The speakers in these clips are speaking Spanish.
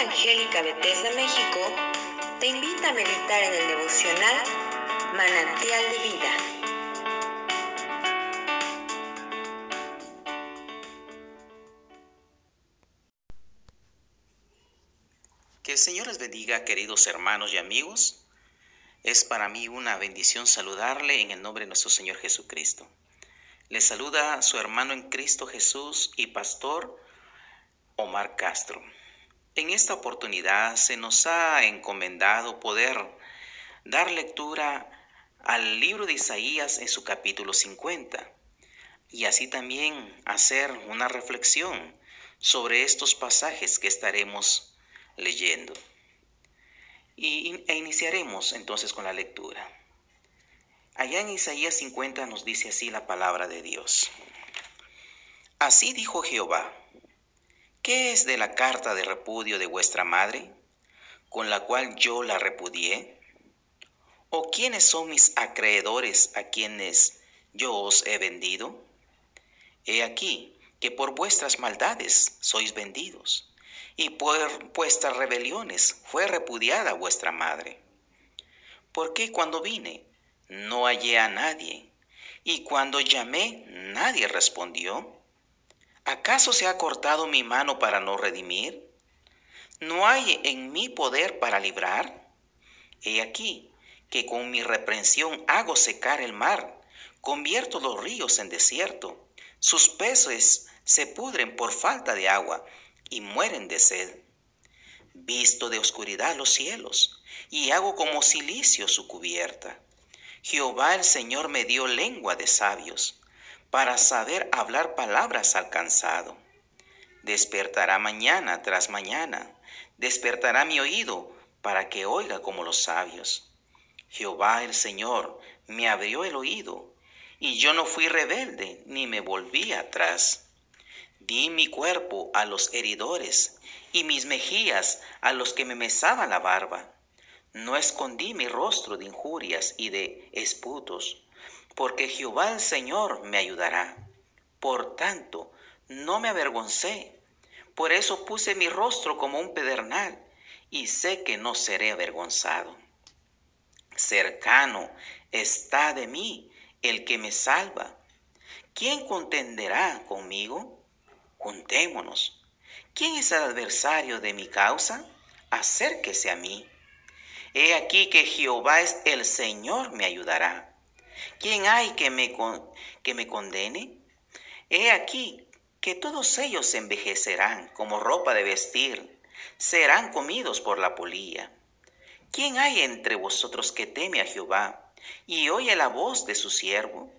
Evangélica Bethesda México te invita a meditar en el devocional Manantial de Vida. Que el Señor les bendiga, queridos hermanos y amigos. Es para mí una bendición saludarle en el nombre de nuestro Señor Jesucristo. Le saluda su hermano en Cristo Jesús y pastor Omar Castro. En esta oportunidad se nos ha encomendado poder dar lectura al libro de Isaías en su capítulo 50 y así también hacer una reflexión sobre estos pasajes que estaremos leyendo. Y, e iniciaremos entonces con la lectura. Allá en Isaías 50 nos dice así la palabra de Dios. Así dijo Jehová ¿Qué es de la carta de repudio de vuestra madre, con la cual yo la repudié? ¿O quiénes son mis acreedores a quienes yo os he vendido? He aquí que por vuestras maldades sois vendidos, y por vuestras rebeliones fue repudiada vuestra madre. ¿Por qué cuando vine no hallé a nadie, y cuando llamé nadie respondió? ¿Acaso se ha cortado mi mano para no redimir? ¿No hay en mí poder para librar? He aquí que con mi reprensión hago secar el mar, convierto los ríos en desierto, sus peces se pudren por falta de agua y mueren de sed. Visto de oscuridad los cielos, y hago como silicio su cubierta. Jehová el Señor me dio lengua de sabios para saber hablar palabras al cansado. Despertará mañana tras mañana, despertará mi oído para que oiga como los sabios. Jehová el Señor me abrió el oído, y yo no fui rebelde ni me volví atrás. Di mi cuerpo a los heridores y mis mejillas a los que me mesaban la barba. No escondí mi rostro de injurias y de esputos porque Jehová el Señor me ayudará. Por tanto, no me avergoncé. Por eso puse mi rostro como un pedernal y sé que no seré avergonzado. Cercano está de mí el que me salva. ¿Quién contenderá conmigo? Juntémonos. ¿Quién es el adversario de mi causa? Acérquese a mí. He aquí que Jehová es el Señor me ayudará. ¿Quién hay que me, que me condene? He aquí que todos ellos envejecerán como ropa de vestir, serán comidos por la polilla. ¿Quién hay entre vosotros que teme a Jehová y oye la voz de su siervo?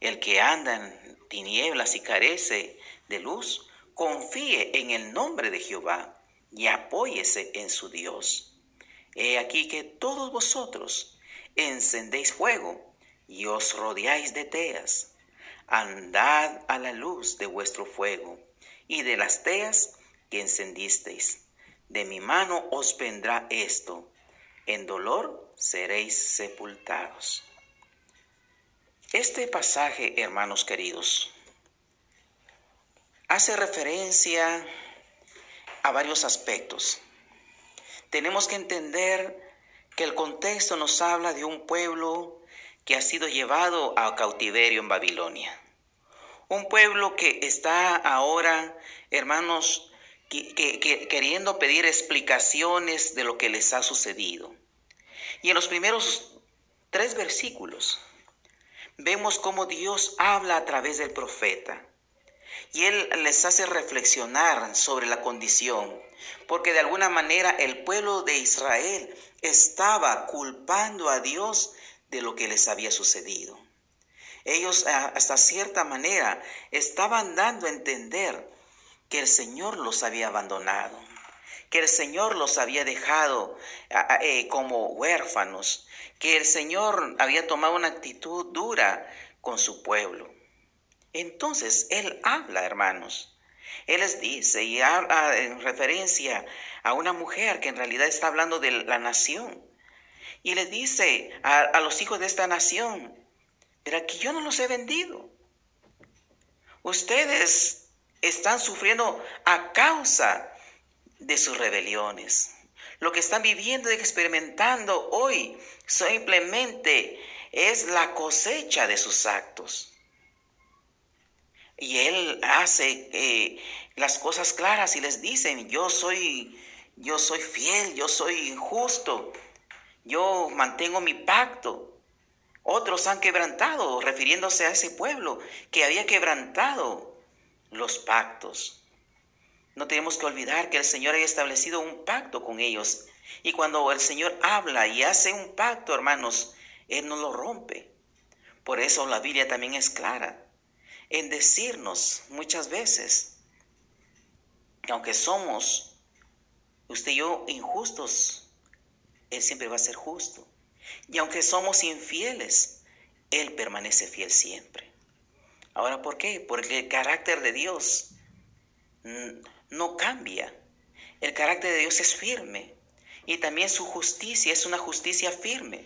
El que anda en tinieblas y carece de luz, confíe en el nombre de Jehová y apóyese en su Dios. He aquí que todos vosotros encendéis fuego y os rodeáis de teas. Andad a la luz de vuestro fuego y de las teas que encendisteis. De mi mano os vendrá esto. En dolor seréis sepultados. Este pasaje, hermanos queridos, hace referencia a varios aspectos. Tenemos que entender que el contexto nos habla de un pueblo que ha sido llevado a cautiverio en Babilonia. Un pueblo que está ahora, hermanos, queriendo pedir explicaciones de lo que les ha sucedido. Y en los primeros tres versículos vemos cómo Dios habla a través del profeta. Y Él les hace reflexionar sobre la condición, porque de alguna manera el pueblo de Israel estaba culpando a Dios de lo que les había sucedido. Ellos hasta cierta manera estaban dando a entender que el Señor los había abandonado, que el Señor los había dejado eh, como huérfanos, que el Señor había tomado una actitud dura con su pueblo. Entonces Él habla, hermanos. Él les dice y habla en referencia a una mujer que en realidad está hablando de la nación y les dice a, los hijos de esta nación, pero que yo no los he vendido. Ustedes están sufriendo a causa de sus rebeliones. Lo que están viviendo y experimentando hoy simplemente es la cosecha de sus actos. Y Él hace eh, las cosas claras y les dicen, yo soy, yo soy fiel, yo soy justo, yo mantengo mi pacto. Otros han quebrantado, refiriéndose a ese pueblo que había quebrantado los pactos. No tenemos que olvidar que el Señor ha establecido un pacto con ellos. Y cuando el Señor habla y hace un pacto, hermanos, Él no lo rompe. Por eso la Biblia también es clara en decirnos muchas veces que aunque somos usted y yo injustos, Él siempre va a ser justo. Y aunque somos infieles, Él permanece fiel siempre. Ahora, ¿por qué? Porque el carácter de Dios no cambia. El carácter de Dios es firme y también su justicia es una justicia firme.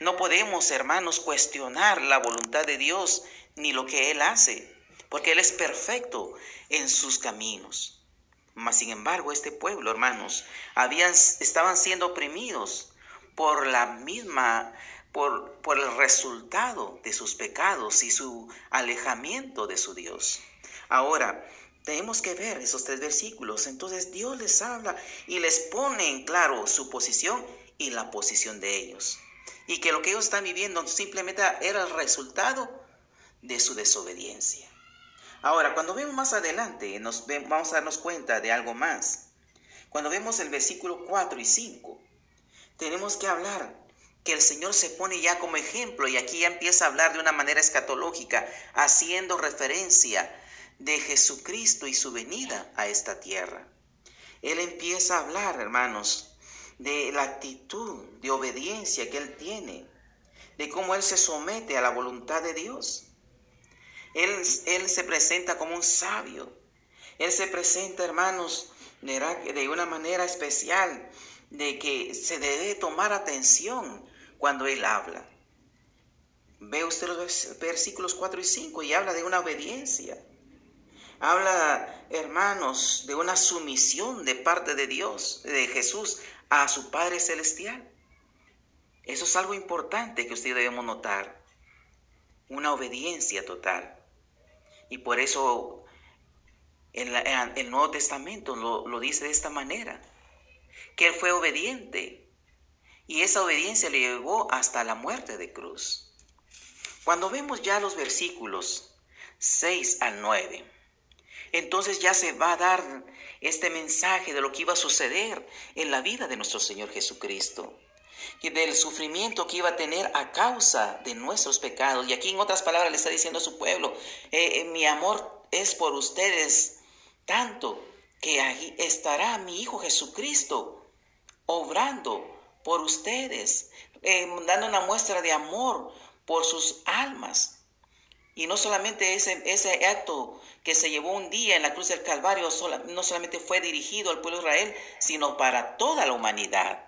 No podemos, hermanos, cuestionar la voluntad de Dios ni lo que Él hace, porque Él es perfecto en sus caminos. Mas, sin embargo, este pueblo, hermanos, habían, estaban siendo oprimidos por la misma, por, por el resultado de sus pecados y su alejamiento de su Dios. Ahora, tenemos que ver esos tres versículos. Entonces Dios les habla y les pone en claro su posición y la posición de ellos. Y que lo que ellos están viviendo simplemente era el resultado de su desobediencia. Ahora, cuando vemos más adelante, nos vamos a darnos cuenta de algo más. Cuando vemos el versículo 4 y 5, tenemos que hablar que el Señor se pone ya como ejemplo y aquí ya empieza a hablar de una manera escatológica, haciendo referencia de Jesucristo y su venida a esta tierra. Él empieza a hablar, hermanos, de la actitud de obediencia que Él tiene, de cómo Él se somete a la voluntad de Dios. Él, se presenta como un sabio. Él se presenta, hermanos, de una manera especial, de que se debe tomar atención cuando Él habla. Ve usted los versículos 4 y 5 y habla de una obediencia. Habla, hermanos, de una sumisión de parte de Dios, de Jesús, a su Padre Celestial. Eso es algo importante que usted debemos notar. Una obediencia total. Y por eso el Nuevo Testamento lo, lo dice de esta manera. Que Él fue obediente. Y esa obediencia le llevó hasta la muerte de cruz. Cuando vemos ya los versículos 6 al 9, entonces ya se va a dar este mensaje de lo que iba a suceder en la vida de nuestro Señor Jesucristo. Y del sufrimiento que iba a tener a causa de nuestros pecados. Y aquí en otras palabras le está diciendo a su pueblo, eh, eh, mi amor es por ustedes tanto que ahí estará mi Hijo Jesucristo obrando por ustedes, eh, dando una muestra de amor por sus almas. Y no solamente ese, ese acto que se llevó un día en la cruz del Calvario no solamente fue dirigido al pueblo de Israel, sino para toda la humanidad.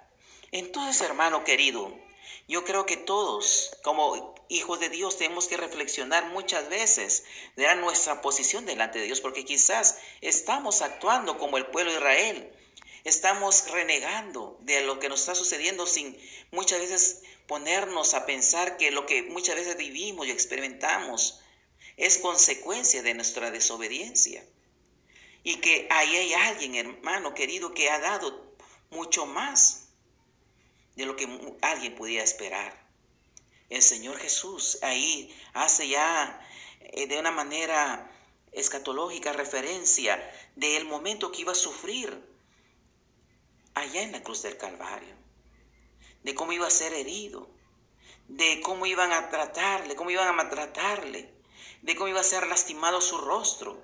Entonces, hermano querido, yo creo que todos, como hijos de Dios, tenemos que reflexionar muchas veces de nuestra posición delante de Dios, porque quizás estamos actuando como el pueblo de Israel, estamos renegando de lo que nos está sucediendo sin muchas veces ponernos a pensar que lo que muchas veces vivimos y experimentamos es consecuencia de nuestra desobediencia. Y que ahí hay alguien, hermano querido, que ha dado mucho más de lo que alguien podía esperar. El Señor Jesús ahí hace ya eh, de una manera escatológica referencia del momento que iba a sufrir allá en la cruz del Calvario de cómo iba a ser herido, de cómo iban a tratarle, cómo iban a maltratarle, de cómo iba a ser lastimado su rostro,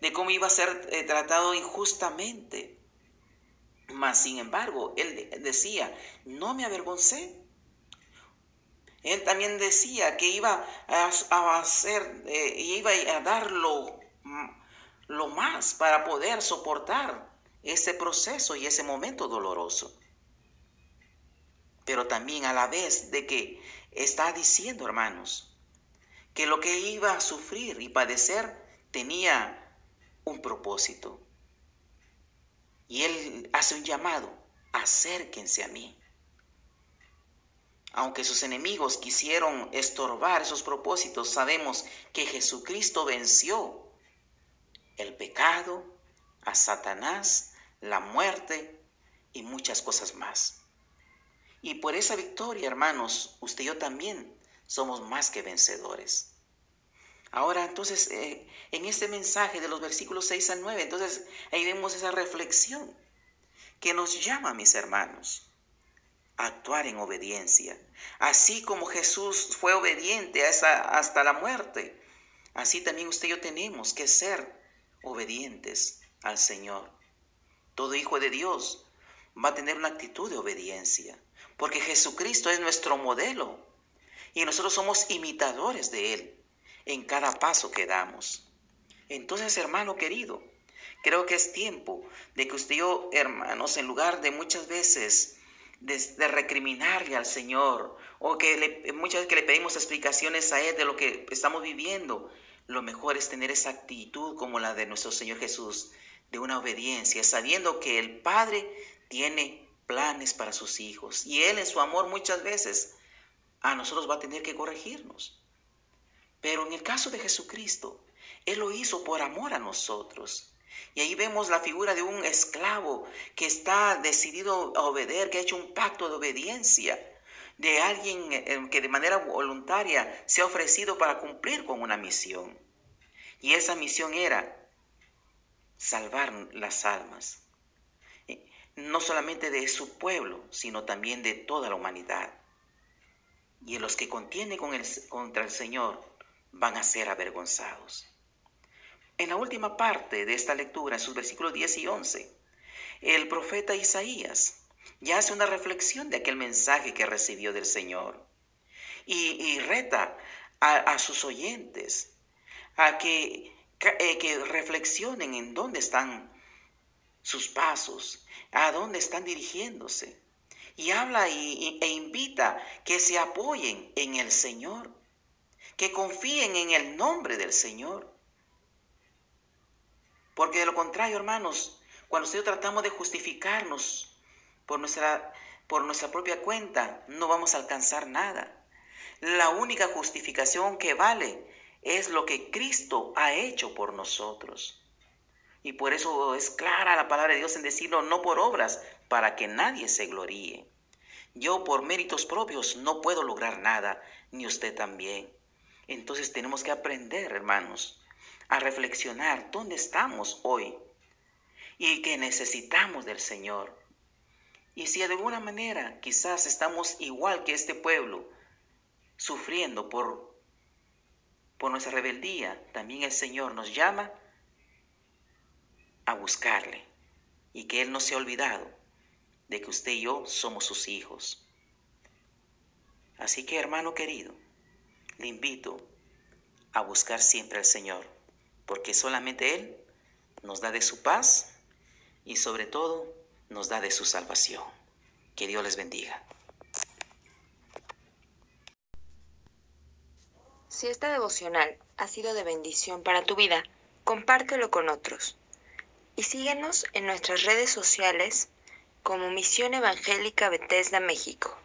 de cómo iba a ser eh, tratado injustamente. Mas, sin embargo, él decía, no me avergoncé. Él también decía que iba a, hacer, eh, iba a dar lo, lo más para poder soportar ese proceso y ese momento doloroso pero también a la vez de que está diciendo, hermanos, que lo que iba a sufrir y padecer tenía un propósito. Y Él hace un llamado, acérquense a mí. Aunque sus enemigos quisieron estorbar esos propósitos, sabemos que Jesucristo venció el pecado, a Satanás, la muerte y muchas cosas más. Y por esa victoria, hermanos, usted y yo también somos más que vencedores. Ahora, entonces, eh, en este mensaje de los versículos 6 al 9, entonces ahí vemos esa reflexión que nos llama, mis hermanos, a actuar en obediencia. Así como Jesús fue obediente hasta la muerte, así también usted y yo tenemos que ser obedientes al Señor. Todo hijo de Dios va a tener una actitud de obediencia, porque Jesucristo es nuestro modelo y nosotros somos imitadores de Él en cada paso que damos. Entonces, hermano querido, creo que es tiempo de que usted y yo, hermanos, en lugar de muchas veces de, recriminarle al Señor o que le, muchas veces que le pedimos explicaciones a Él de lo que estamos viviendo, lo mejor es tener esa actitud como la de nuestro Señor Jesús, de una obediencia, sabiendo que el Padre tiene planes para sus hijos y Él en su amor muchas veces a nosotros va a tener que corregirnos. Pero en el caso de Jesucristo, Él lo hizo por amor a nosotros. Y ahí vemos la figura de un esclavo que está decidido a obedecer, que ha hecho un pacto de obediencia, de alguien eh, que de manera voluntaria se ha ofrecido para cumplir con una misión. Y esa misión era salvar las almas, eh, no solamente de su pueblo, sino también de toda la humanidad. Y los que contienen con contra el Señor van a ser avergonzados. En la última parte de esta lectura, en sus versículos 10 y 11, el profeta Isaías ya hace una reflexión de aquel mensaje que recibió del Señor y, reta a, sus oyentes a que, eh, que reflexionen en dónde están sus pasos, a dónde están dirigiéndose. Y habla e invita que se apoyen en el Señor que confíen en el nombre del Señor. Porque de lo contrario, hermanos, cuando nosotros tratamos de justificarnos por nuestra, por nuestra propia cuenta, no vamos a alcanzar nada. La única justificación que vale es lo que Cristo ha hecho por nosotros. Y por eso es clara la palabra de Dios en decirlo, no por obras, para que nadie se gloríe. Yo por méritos propios no puedo lograr nada, ni usted también. Entonces tenemos que aprender, hermanos, a reflexionar dónde estamos hoy y que necesitamos del Señor. Y si de alguna manera quizás estamos igual que este pueblo, sufriendo por, por nuestra rebeldía, también el Señor nos llama a buscarle y que Él no se ha olvidado de que usted y yo somos sus hijos. Así que hermano querido, le invito a buscar siempre al Señor, porque solamente Él nos da de su paz y sobre todo nos da de su salvación. Que Dios les bendiga. Si esta devocional ha sido de bendición para tu vida, compártelo con otros. Y síguenos en nuestras redes sociales como Misión Evangélica Bethesda México.